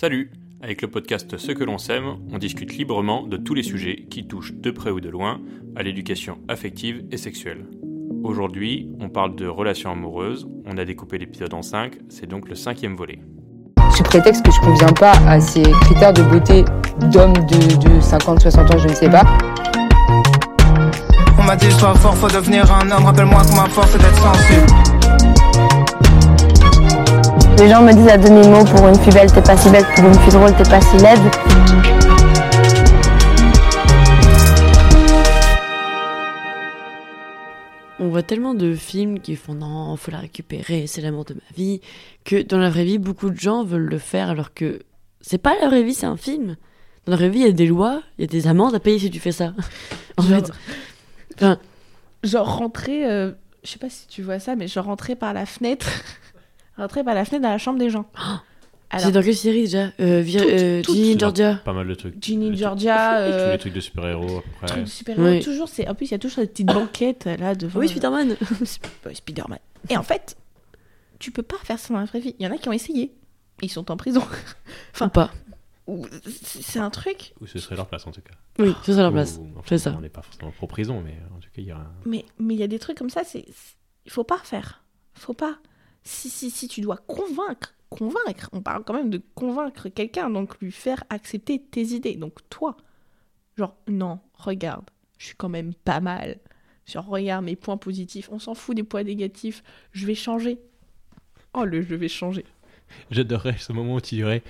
Salut Avec le podcast Ce que l'on sème, on discute librement de tous les sujets qui touchent de près ou de loin à l'éducation affective et sexuelle. Aujourd'hui, on parle de relations amoureuses, on a découpé l'épisode en 5, c'est donc le cinquième volet. Sous prétexte que je conviens pas à ces critères de beauté d'homme de, de 50-60 ans, je ne sais pas. On m'a dit sois fort, faut devenir un homme. Rappelle-moi que ma force est d'être sensible. Les gens me disent à demi-mot pour une fille belle, t'es pas si belle, pour une fille drôle, t'es pas si laide. On voit tellement de films qui font non, faut la récupérer, c'est l'amour de ma vie, que dans la vraie vie, beaucoup de gens veulent le faire alors que c'est pas la vraie vie, c'est un film. Dans la vraie vie, il y a des lois, il y a des amendes à payer si tu fais ça. en Genre- fait, enfin, Genre rentrer, euh, je sais pas si tu vois ça, mais genre rentrer par la fenêtre, rentrer par la fenêtre dans la chambre des gens. Alors, c'est dans quelle série déjà? Euh, Vir- Toutes, euh, toutes. Ginny Georgia. Pas mal de trucs. Ginny Georgia, Tous euh, les trucs de super-héros après. trucs de super-héros, Oui. toujours, c'est, en plus il y a toujours des petites banquettes là devant. Oui, euh, Spider-Man. Sp- Spider-Man. Et en fait, tu peux pas faire ça dans la vraie vie. Il y en a qui ont essayé. Ils sont en prison. Enfin, pas. Ou- C'est c'est un truc. Ou ce serait leur place en tout cas. Oui, c'est ça leur place. Enfin, C'est ça. On n'est pas forcément pro prison, mais en tout cas, il y a un... Mais mais il y a des trucs comme ça, c'est c'est- il faut pas faire. Faut pas. Si si si tu dois convaincre, convaincre. On parle quand même de convaincre quelqu'un, donc lui faire accepter tes idées. Donc toi, genre non, regarde, je suis quand même pas mal. Genre regarde mes points positifs. On s'en fout des points négatifs. Je vais changer. Oh le je vais changer. J'adorerais ce moment où tu dirais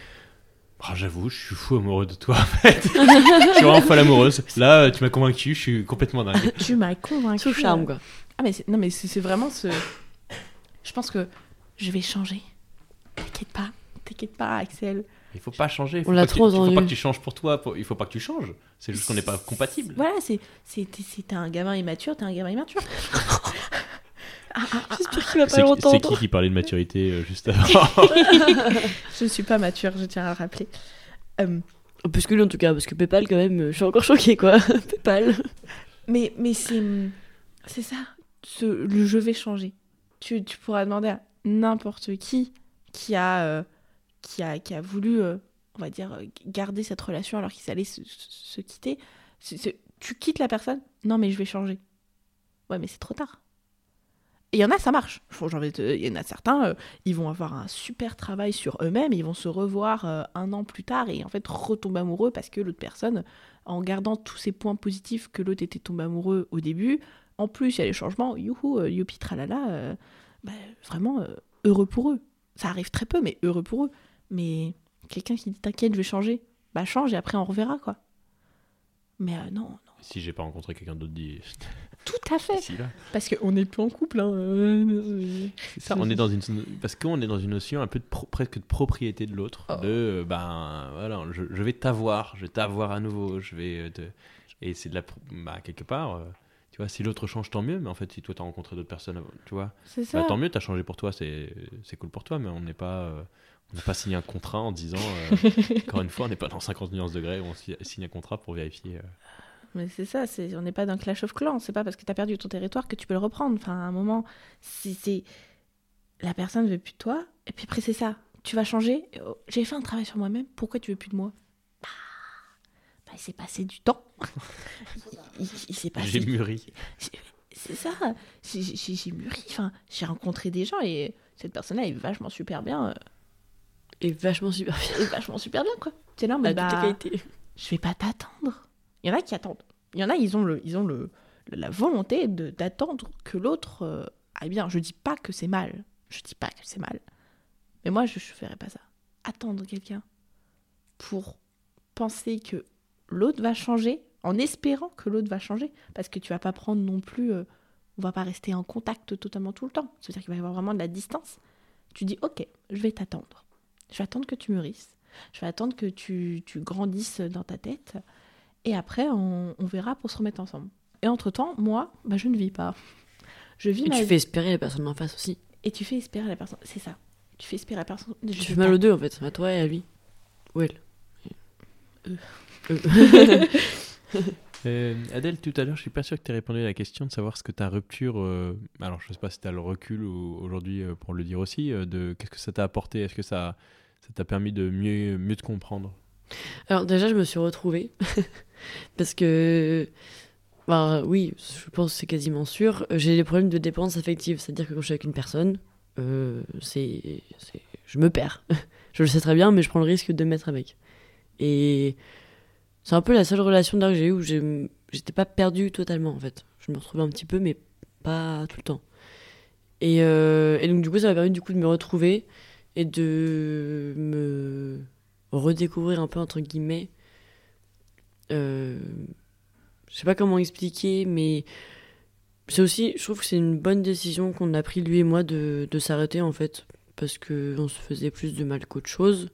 Ah, J'avoue, je suis fou amoureux de toi en fait. je suis vraiment folle amoureuse. Là, tu m'as convaincu, je suis complètement dingue. Tu m'as convaincu. Sous charme, quoi. Ah mais non mais c'est vraiment ce. Je pense que je vais changer. T'inquiète pas, t'inquiète pas Axel. Il faut pas changer. il faut On l'a trop Il faut entendu. pas que tu changes pour toi. pour- Il faut pas que tu changes. C'est juste qu'on n'est pas compatible. Voilà, c'est c'est t'es- un gamin immature, t'es un gamin immature. J'espère qu'il va pas C'est qui qui parlait de maturité euh, juste avant Je ne suis pas mature, je tiens à le rappeler. Euh, Plus que lui, en tout cas, parce que Paypal, quand même, je suis encore choquée, quoi. Paypal. mais mais c'est c'est ça, ce, le je vais changer. Tu, tu pourras demander à n'importe qui qui a euh, qui a qui a voulu euh, on va dire euh, garder cette relation alors qu'ils allaient se, se- quitter. Tu quittes la personne Non mais je vais changer. Ouais mais c'est trop tard. Et il y en a, ça marche. Il y en a certains, ils vont avoir un super travail sur eux-mêmes, ils vont se revoir un an plus tard et en fait retomber amoureux parce que l'autre personne, en gardant tous ces points positifs que l'autre était tombé amoureux au début, en plus il y a les changements, youhou, youpi tralala, bah, vraiment euh, heureux pour eux. Ça arrive très peu, mais heureux pour eux. Mais quelqu'un qui dit t'inquiète, je vais changer, bah change et après on reverra quoi. Mais euh, non, non, Si j'ai pas rencontré quelqu'un d'autre dit. tout à fait. Si. Parce qu'on n'est plus en couple. Hein. C'est ça, on est dans une parce qu'on est dans une notion un peu de pro- presque de propriété de l'autre, Oh. de euh, ben voilà, je, je vais t'avoir, je vais t'avoir à nouveau, je vais te et c'est de la bah, quelque part, euh, tu vois, si l'autre change tant mieux, mais en fait si toi t'as rencontré d'autres personnes, tu vois, C'est ça. bah, tant mieux, t'as changé pour toi, c'est c'est cool pour toi, mais on n'est pas euh, on n'a pas signé un contrat en disant euh, encore une fois, on n'est pas dans 50 nuances degrés, où on si- signe un contrat pour vérifier. euh, Mais c'est ça, c'est, on n'est pas dans Clash of Clans. C'est pas parce que tu as perdu ton territoire que tu peux le reprendre. Enfin, à un moment, si c'est. La personne veut plus de toi, et puis après, c'est ça. Tu vas changer. oh, J'ai fait un travail sur moi-même, pourquoi tu veux plus de moi? Bah, bah, il s'est passé du temps. il, il- il s'est passé. J'ai mûri. C'est ça. J'ai, mûri. Enfin, j'ai rencontré des gens et cette personne-là est vachement super bien. euh, Et vachement super bien. est vachement super bien, quoi. Tu es là, bah, les qualités. je vais pas t'attendre. Il y en a qui attendent. Il y en a, ils ont, le, ils ont le, la volonté de- d'attendre que l'autre euh, aille bien. Je dis pas que c'est mal. Je dis pas que c'est mal. Mais moi, je ne ferais pas ça. Attendre quelqu'un pour penser que l'autre va changer, en espérant que l'autre va changer. Parce que tu vas pas prendre non plus. euh, on va pas rester en contact totalement tout le temps. C'est-à-dire qu'il va y avoir vraiment de la distance. Tu dis, ok, je vais t'attendre. Je vais attendre que tu mûrisses. Je vais attendre que tu, tu grandisses dans ta tête. Et après, on, on verra pour se remettre ensemble. Et entre-temps, moi, bah, je ne vis pas. Je vis Et ma tu vie. fais espérer la personne en face aussi. Et tu fais espérer la personne. C'est ça. Tu fais espérer la personne. Je Tu fais mal pas- aux deux, en fait, à toi et à lui. Ou elle. Euh. Euh. Adèle, tout à l'heure, je suis pas sûr que tu aies répondu à la question de savoir ce que ta rupture. euh, alors, je sais pas si tu as le recul ou- aujourd'hui euh, pour le dire aussi, de qu'est-ce que ça t'a apporté? Est-ce que ça, ça t'a permis de mieux, mieux te comprendre? Alors déjà, je me suis retrouvée parce que, bah, oui, je pense que c'est quasiment sûr. J'ai des problèmes de dépendance affective, c'est-à-dire que quand je suis avec une personne, c'est- je me perds. je le sais très bien, mais je prends le risque de me mettre avec. Et c'est un peu la seule relation d'ailleurs que j'ai eue où j'étais pas perdue totalement en fait. Je me retrouvais un petit peu, mais pas tout le temps. Et, euh, et donc du coup, ça m'a permis du coup de me retrouver et de me redécouvrir un peu entre guillemets. Euh, je sais pas comment expliquer, mais c'est aussi, je trouve que c'est une bonne décision qu'on a pris lui et moi de, de s'arrêter en fait, parce que on se faisait plus de mal qu'autre chose,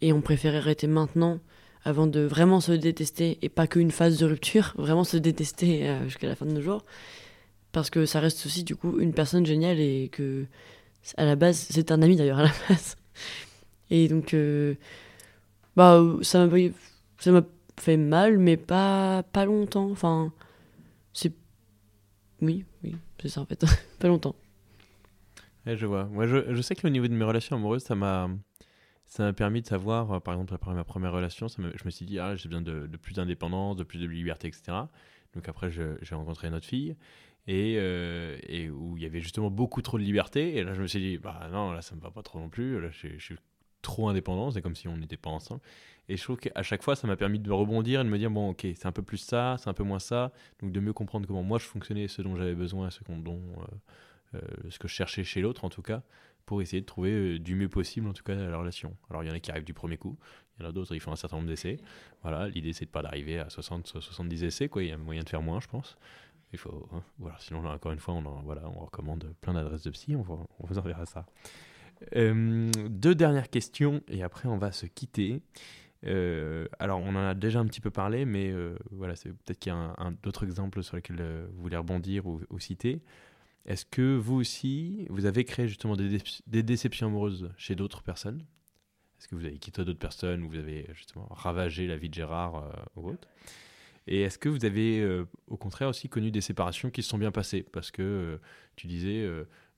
et on préférait arrêter maintenant avant de vraiment se détester et pas qu'une phase de rupture, vraiment se détester euh, jusqu'à la fin de nos jours, parce que ça reste aussi du coup une personne géniale et que à la base c'est un ami d'ailleurs à la base, et donc euh, bah ça m'a fait mal, mais pas pas longtemps, enfin c'est oui oui c'est ça en fait, pas longtemps. Je vois. Moi, je, je sais que au niveau de mes relations amoureuses, ça m'a ça m'a permis de savoir, euh, par exemple, après ma première relation, je me suis dit, ah, j'ai besoin de, plus d'indépendance, de plus de liberté, etc. Donc après, j'ai rencontré une autre fille, et, euh, et où il y avait justement beaucoup trop de liberté, et là, je me suis dit, bah non, là, ça me va pas trop non plus, là, je, suis- trop indépendant, c'est comme si on n'était pas ensemble. Et je trouve qu'à chaque fois, ça m'a permis de rebondir et de me dire, bon, ok, c'est un peu plus ça, c'est un peu moins ça, donc de mieux comprendre comment moi je fonctionnais, ce dont j'avais besoin, ce dont... euh, ce que je cherchais chez l'autre en tout cas, pour essayer de trouver euh, du mieux possible en tout cas la relation. Alors il y en a qui arrivent du premier coup, il y en a d'autres, ils font un certain nombre d'essais. Voilà, l'idée c'est de pas d'arriver à 60, 70 essais, il y a moyen de faire moins je pense. Il faut, hein, voilà, sinon là, encore une fois on, voilà, on recommande plein d'adresses de psy, on, vous enverra ça. Euh, deux dernières questions et après on va se quitter. Euh, alors on en a déjà un petit peu parlé, mais voilà, c'est peut-être qu'il y a un, un- d'autres exemples sur lesquels vous voulez rebondir ou citer. Est-ce que vous aussi, vous avez créé justement des, dé- des déceptions amoureuses chez d'autres personnes? Est-ce que vous avez quitté d'autres personnes ou vous avez justement ravagé la vie de Gérard euh, ou autre? Et est-ce que vous avez euh, au contraire aussi connu des séparations qui se sont bien passées? Parce que euh, tu disais,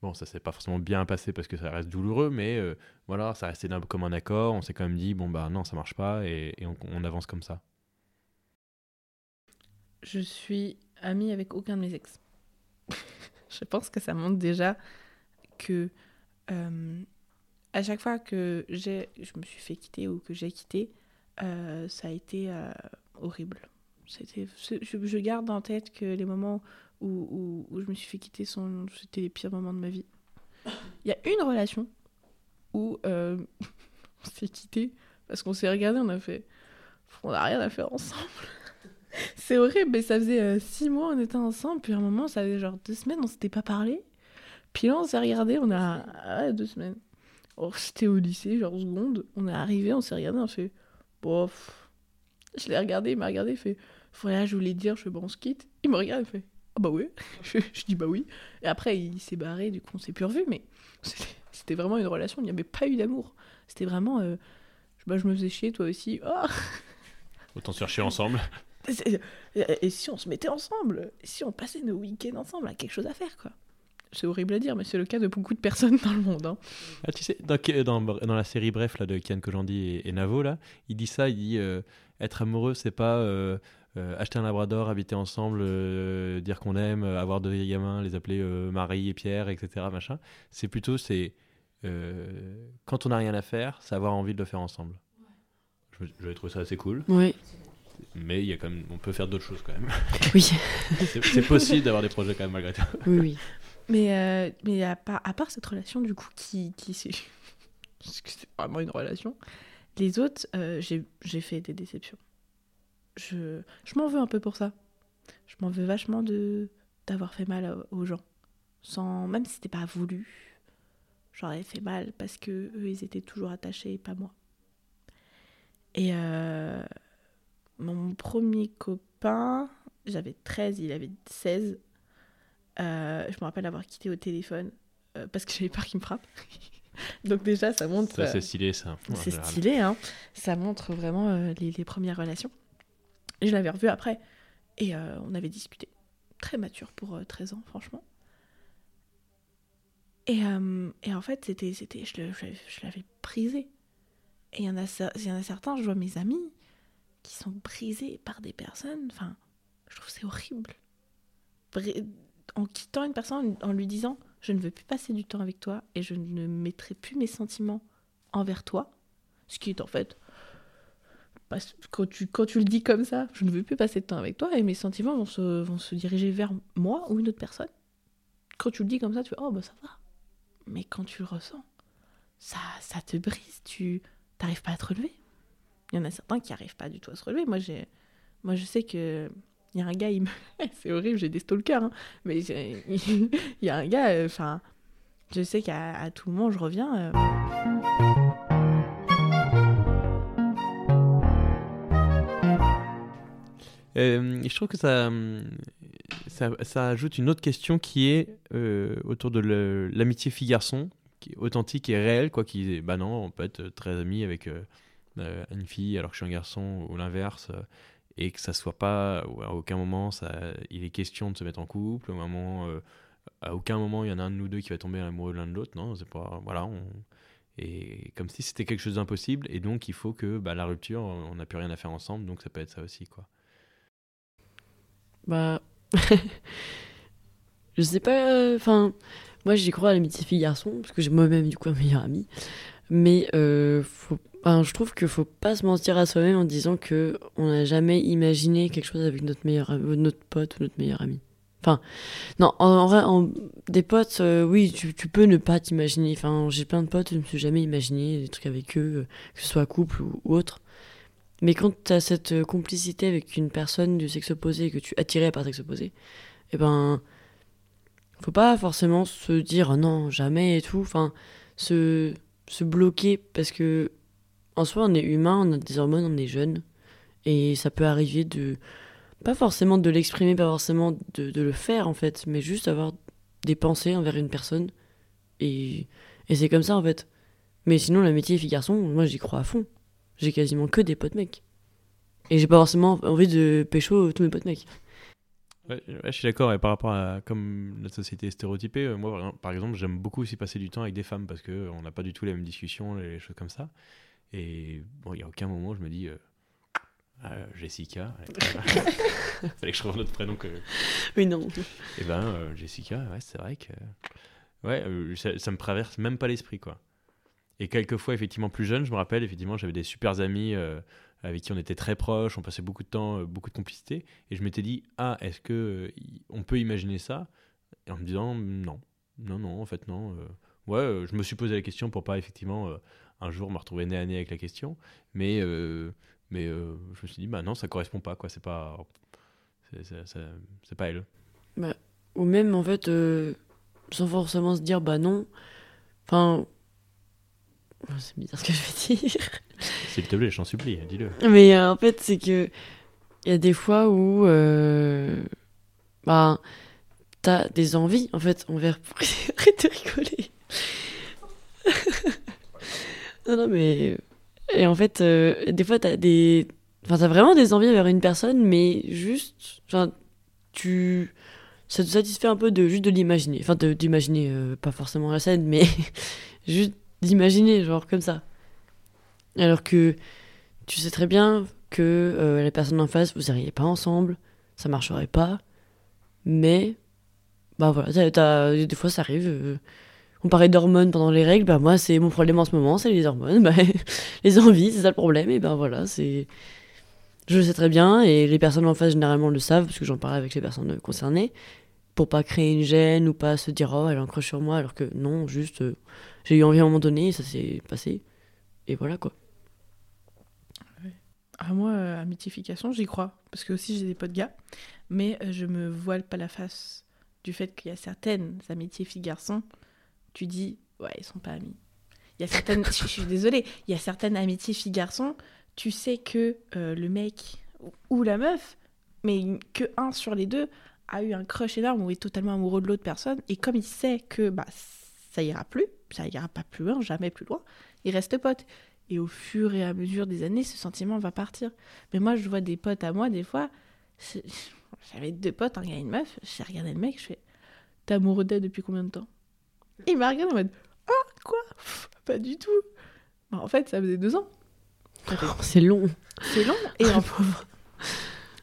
bon, ça s'est pas forcément bien passé parce que ça reste douloureux, mais voilà, ça restait comme un accord. On s'est quand même dit, bon, bah non, ça marche pas et, on avance comme ça. Je suis amie avec aucun de mes ex. je pense que ça montre déjà que euh, à chaque fois que j'ai, je me suis fait quitter ou que j'ai quitté, euh, ça a été euh, horrible. C'était, je, garde en tête que les moments où, je me suis fait quitter sont, c'était les pires moments de ma vie. Il y a une relation où on s'est quitté parce qu'on s'est regardé, on a fait, on n'a rien à faire ensemble. C'est horrible, mais ça faisait euh, six mois on était ensemble, puis à un moment, ça faisait genre deux semaines, on s'était pas parlé. Puis là, on s'est regardé, on a. Ah ouais, deux semaines. Oh, c'était au lycée, genre seconde. On est arrivé, on s'est regardé, on fait. Bof. Je l'ai regardé, il m'a regardé, il fait. Voilà, je voulais dire, je fais bon, on se quitte. Il me regarde, il fait. Ah bah ouais. Je, je dis bah oui. Et après, il s'est barré, du coup, on s'est plus revus, mais c'était c'était vraiment une relation, il n'y avait pas eu d'amour. C'était vraiment. euh, bah, je me faisais chier, toi aussi. Oh Autant se faire chier ensemble. c'est- Et si on se mettait ensemble Et si on passait nos week-ends ensemble à quelque chose à faire, quoi C'est horrible à dire, mais c'est le cas de beaucoup de personnes dans le monde. hein. Ah, tu sais, dans, dans, dans la série Bref là, de Kian Kojandi et, et Navo, là, il dit ça, il dit euh, être amoureux, c'est pas euh, euh, acheter un labrador, habiter ensemble, euh, dire qu'on aime, euh, avoir deux gamins, les appeler euh, Marie et Pierre, etc. Machin. C'est plutôt, c'est euh, quand on n'a rien à faire, c'est avoir envie de le faire ensemble. Je, J'avais trouvé ça assez cool, Oui, mais il y a quand même, on peut faire d'autres choses quand même. oui, c'est possible d'avoir des projets quand même malgré tout. oui, oui. Mais, euh, mais à, part, à part cette relation, du coup, qui, qui c'est parce que c'est vraiment une relation, les autres, euh, j'ai j'ai fait des déceptions. Je, je m'en veux un peu pour ça. Je m'en veux vachement de d'avoir fait mal aux gens. Sans, même si c'était pas voulu, j'aurais fait mal parce que eux, ils étaient toujours attachés et pas moi. Et euh, mon premier copain, j'avais 13, il avait 16. Euh, je me rappelle avoir quitté au téléphone euh, parce que j'avais peur qu'il me frappe. Donc déjà, ça montre... Ça, euh, c'est stylé, ça. c'est stylé, hein. Ça montre vraiment euh, les, les premières relations. Et je l'avais revu après. Et euh, on avait discuté. Très mature pour euh, 13 ans, franchement. Et, euh, et en fait, c'était, c'était, je, l'avais- prisé. Et il y, en a, y en a certains, je vois mes amis, qui sont brisés par des personnes. Enfin, je trouve c'est horrible. En quittant une personne, en lui disant Je ne veux plus passer du temps avec toi et je ne mettrai plus mes sentiments envers toi. Ce qui est en fait. Quand tu, quand tu le dis comme ça, je ne veux plus passer de temps avec toi et mes sentiments vont se, vont se diriger vers moi ou une autre personne. Quand tu le dis comme ça, tu fais Oh, bah ça va. Mais quand tu le ressens, ça, ça te brise. Tu n'arrives pas à te relever. Il y en a certains qui n'arrivent pas du tout à se relever. Moi, j'ai, moi je sais que. Il y a un gars, il me... c'est horrible, j'ai des stalkers, hein, mais il y a un gars, euh, enfin, je sais qu'à tout moment, je reviens. euh, je trouve que ça, ça, ajoute une autre question qui est euh, autour de l'amitié fille-garçon, qui est authentique et réelle, quoi. Qui, bah non, on peut être très ami avec euh, une fille alors que je suis un garçon ou l'inverse, euh, et que ça soit pas, à aucun moment, ça, il est question de se mettre en couple, au moment, euh, à aucun moment il y en a un de nous deux qui va tomber amoureux l'un de l'autre, non, c'est pas, voilà, et comme si c'était quelque chose d'impossible, et donc il faut que bah, la rupture, on n'a plus rien à faire ensemble, donc ça peut être ça aussi, quoi. Bah. je sais pas. Enfin, moi j'y crois à l'amitié fille-garçon, parce que j'ai moi-même du coup un meilleur ami. Mais euh, faut... enfin, je trouve qu'il faut pas se mentir à soi-même en disant que on n'a jamais imaginé quelque chose avec notre meilleur ami- notre pote ou notre meilleur ami. Enfin, non, en, en des potes, euh, oui, tu, peux ne pas t'imaginer. Enfin, j'ai plein de potes, je me suis jamais imaginé des trucs avec eux, euh, que ce soit couple ou, autre. Mais quand tu as cette euh, complicité avec une personne du sexe opposé que tu attiré par sexe opposé, eh ben, faut pas forcément se dire non, jamais et tout. Enfin, se, se bloquer parce que en soi, on est humain, on a des hormones, on est jeune. Et ça peut arriver de. Pas forcément de l'exprimer, pas forcément de, le faire en fait, mais juste avoir des pensées envers une personne. Et, et c'est comme ça en fait. Mais sinon, l'amitié fille-garçon, moi j'y crois à fond. J'ai quasiment que des potes mecs. Et j'ai pas forcément envie de pécho tous mes potes mecs. Ouais, je suis d'accord. Et par rapport à comme notre société est stéréotypée, euh, moi, par exemple- j'aime beaucoup aussi passer du temps avec des femmes parce que euh, on n'a pas du tout les mêmes discussions, les choses comme ça. Et bon, il y a aucun moment où je me dis euh, Ah, Jessica. ouais. Fallait que je trouve notre prénom que. Oui, non. Et ben, euh, Jessica, ouais, c'est vrai que. Ouais, euh, ça, ça me traverse même pas l'esprit, quoi. Et quelquefois, effectivement, plus jeune, je me rappelle, effectivement, j'avais des super amis avec qui on était très proches, on passait beaucoup de temps, beaucoup de complicité. Et je m'étais dit, ah, est-ce que on peut imaginer ça? Et en me disant, non, non, non, en fait, non. ouais, je me suis posé la question pour pas, effectivement, un jour me retrouver nez à nez avec la question. Mais, euh, mais euh, je me suis dit, bah non, ça correspond pas, quoi. C'est pas. c'est- pas elle. Ou même, en fait, euh, sans forcément se dire, bah non. Enfin. Oh, C'est bizarre ce que je vais dire. S'il te plaît, je t'en supplie, dis-le. Mais en fait, c'est que. Il y a des fois où. bah. T'as des envies, en fait, envers. Arrête de rigoler. Non, non, mais. Et en fait, euh, des fois, t'as des. Enfin, t'as vraiment des envies envers une personne, mais juste. Enfin, tu. Ça te satisfait un peu de juste de l'imaginer. Enfin, d'imaginer, euh, pas forcément la scène, mais juste d'imaginer, genre comme ça. Alors que tu sais très bien que euh, la personne en face, vous n'iriez pas ensemble, ça marcherait pas, mais bah voilà, t'as- des fois ça arrive. On parlait d'hormones pendant les règles, bah moi c'est mon problème en ce moment, c'est les hormones, bah, les envies, c'est ça le problème, et ben voilà, c'est. Je le sais très bien, et les personnes en face généralement le savent, parce que j'en parle avec les personnes concernées, pour pas créer une gêne ou pas se dire oh elle a un sur moi, alors que non, juste euh, j'ai eu envie à un moment donné, et ça s'est passé, et voilà quoi. Ah, moi, euh, j'y crois. Parce que aussi, j'ai des potes gars. Mais euh, je me voile pas la face du fait qu'il y a certaines amitiés filles-garçons. Tu dis, ouais, ils sont pas amis. Il y a certaines, je, suis désolée, il y a certaines amitiés filles-garçons. Tu sais que euh, le mec ou- la meuf, mais que un sur les deux, a eu un crush énorme ou est totalement amoureux de l'autre personne. Et comme il sait que bah, ça ira plus, ça ira pas plus loin, jamais plus loin, il reste pote. Et au fur et à mesure des années, ce sentiment va partir. Mais moi, je vois des potes à moi, des fois, j'avais deux potes, un gars et une meuf, j'ai regardé le mec, je fais T'es amoureux d'elle depuis combien de temps? Il m'a regardé en mode Ah, quoi? Pff, Pas du tout. Bah, en fait, ça faisait deux ans. C'est long. C'est long. Et en pauvre.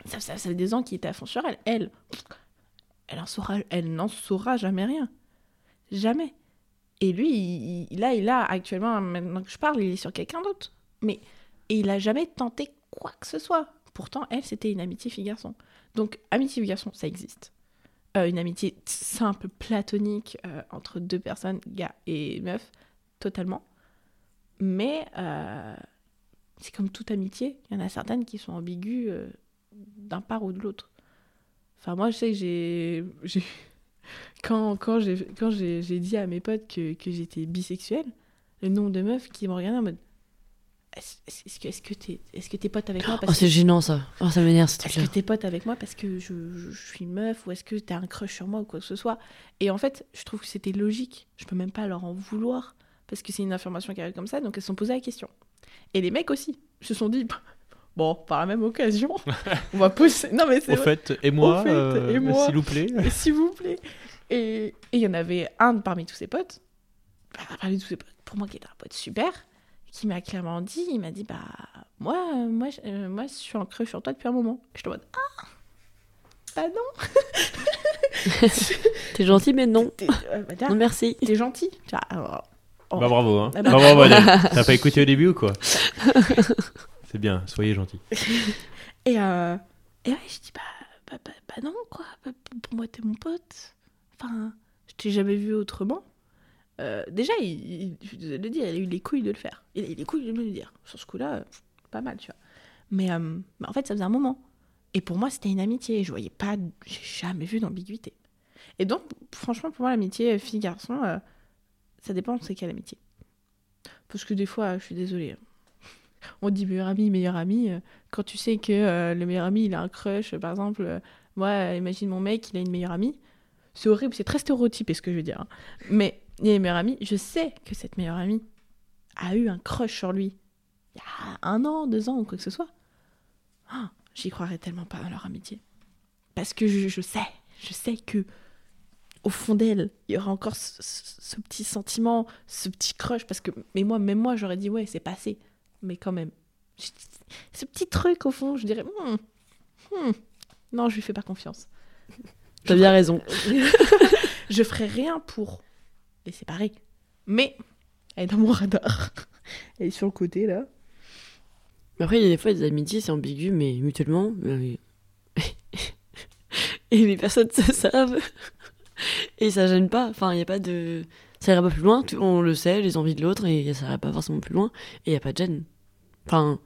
Ça, ça, ça fait des ans qu'il était à fond sur elle. Elle, elle en saura, elle n'en saura jamais rien. Jamais. Et lui, il- il- là, il a actuellement, maintenant que je parle, il est sur quelqu'un d'autre. Mais et il a jamais tenté quoi que ce soit. Pourtant, elle, c'était une amitié fille-garçon. Donc, amitié fille-garçon, ça existe. Euh, une amitié simple, platonique, euh, entre deux personnes, gars et meuf, totalement. Mais euh, c'est comme toute amitié, il y en a certaines qui sont ambiguës d'un part ou de l'autre. Enfin, moi, je sais que j'ai. Quand, quand j'ai dit à mes potes que, que j'étais bisexuelle, le nombre de meufs qui me regardaient en mode Est-ce que est-ce que t'es est-ce que t'es pote avec moi Oh, parce c'est que gênant ça. Oh, ça m'énerve ce est-ce que t'es pote avec moi parce que je, je- je suis une meuf ou est-ce que t'as un crush sur moi ou quoi que ce soit? Et en fait, je trouve que c'était logique. Je peux même pas leur en vouloir parce que c'est une information qui arrive comme ça, donc elles se sont posées la question. Et les mecs aussi se sont dit bon, par la même occasion, on va poser. Non mais c'est Au vrai. fait, et moi, euh, et moi. s'il vous plaît. Et s'il vous plaît. Et et il y en avait un parmi tous ses potes, bah, parmi tous ses potes, pour moi qui était un pote super, qui m'a clairement dit, il m'a dit, bah, moi, euh, moi, je- euh, moi, je suis en crush sur toi depuis un moment. Je te mode, ah Bah non T'es gentil, mais non. T'es euh, bah, Non, merci. t'es gentil. Vois, oh. Bah bravo, hein. Ah bah. Bah, bravo. T'as pas écouté au début ou quoi C'est bien, soyez gentil. Et, euh, et ouais, je dis, bah, bah, bah, bah non, quoi. Bah, pour moi, t'es mon pote. Enfin, je t'ai jamais vu autrement. Euh, déjà, il, il- le dire, il a eu les couilles de le faire. Il a eu les couilles de le dire. Sur ce coup-là, euh, pas mal, tu vois. Mais, mais en fait, ça faisait un moment. Et pour moi, c'était une amitié. Je voyais pas, j'ai jamais vu d'ambiguïté. Et donc, franchement, pour moi, l'amitié fille-garçon, ça dépend c'est quelle amitié. Parce que des fois, je suis désolée. On dit meilleur ami, meilleur ami. quand tu sais que le meilleur ami, il a un crush, par exemple, moi, imagine mon mec, il a une meilleure amie. C'est horrible, c'est très stéréotypé ce que je veux dire. hein. Mais il y a une meilleure amie, je sais que cette meilleure amie a eu un crush sur lui il y a un an, deux ans ou quoi que ce soit. Ah, J'y croirais tellement pas à leur amitié. Parce que je, je sais, je sais que au fond d'elle, il y aura encore ce, ce- ce petit sentiment, ce petit crush. Parce que, mais moi, même moi, j'aurais dit, ouais, c'est passé. Mais quand même, ce petit truc au fond, je dirais, Hmm, hmm, non, je lui fais pas confiance. T'as bien raison. je ferai rien pour les séparer. Mais elle est dans mon radar. Elle est sur le côté là. Après, il y a des fois des amitiés, c'est ambigu, mais mutuellement. mais- Et les personnes se savent. Et ça gêne pas. Enfin, il n'y a pas de. Ça ira pas plus loin, on le sait, les envies de l'autre, et ça ira pas forcément plus loin. Et il n'y a pas de gêne. Enfin.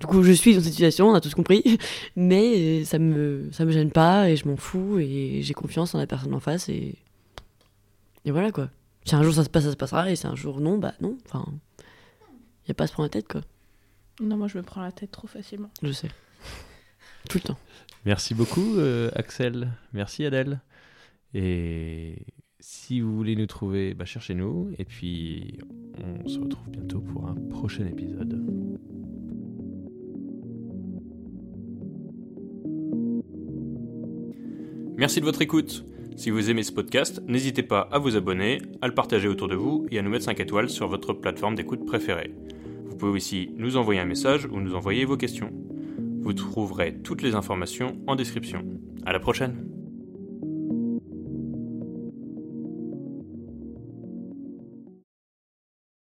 Du coup, je suis dans cette situation, on a tous compris. Mais ça me, ça me gêne pas, et je m'en fous, et j'ai confiance en la personne en face, et. Et voilà quoi. Si un jour ça se passe, ça se passera, et si un jour non, bah non. Enfin. Il n'y a pas à se prendre la tête quoi. Non, moi je me prends la tête trop facilement. Je sais. Tout le temps. Merci beaucoup, euh, Axel. Merci, Adèle. Et si vous voulez nous trouver, bah, cherchez-nous. Et puis, on se retrouve bientôt pour un prochain épisode. Merci de votre écoute. Si vous aimez ce podcast, n'hésitez pas à vous abonner, à le partager autour de vous et à nous mettre 5 étoiles sur votre plateforme d'écoute préférée. Vous pouvez aussi nous envoyer un message ou nous envoyer vos questions. Vous trouverez toutes les informations en description. À la prochaine!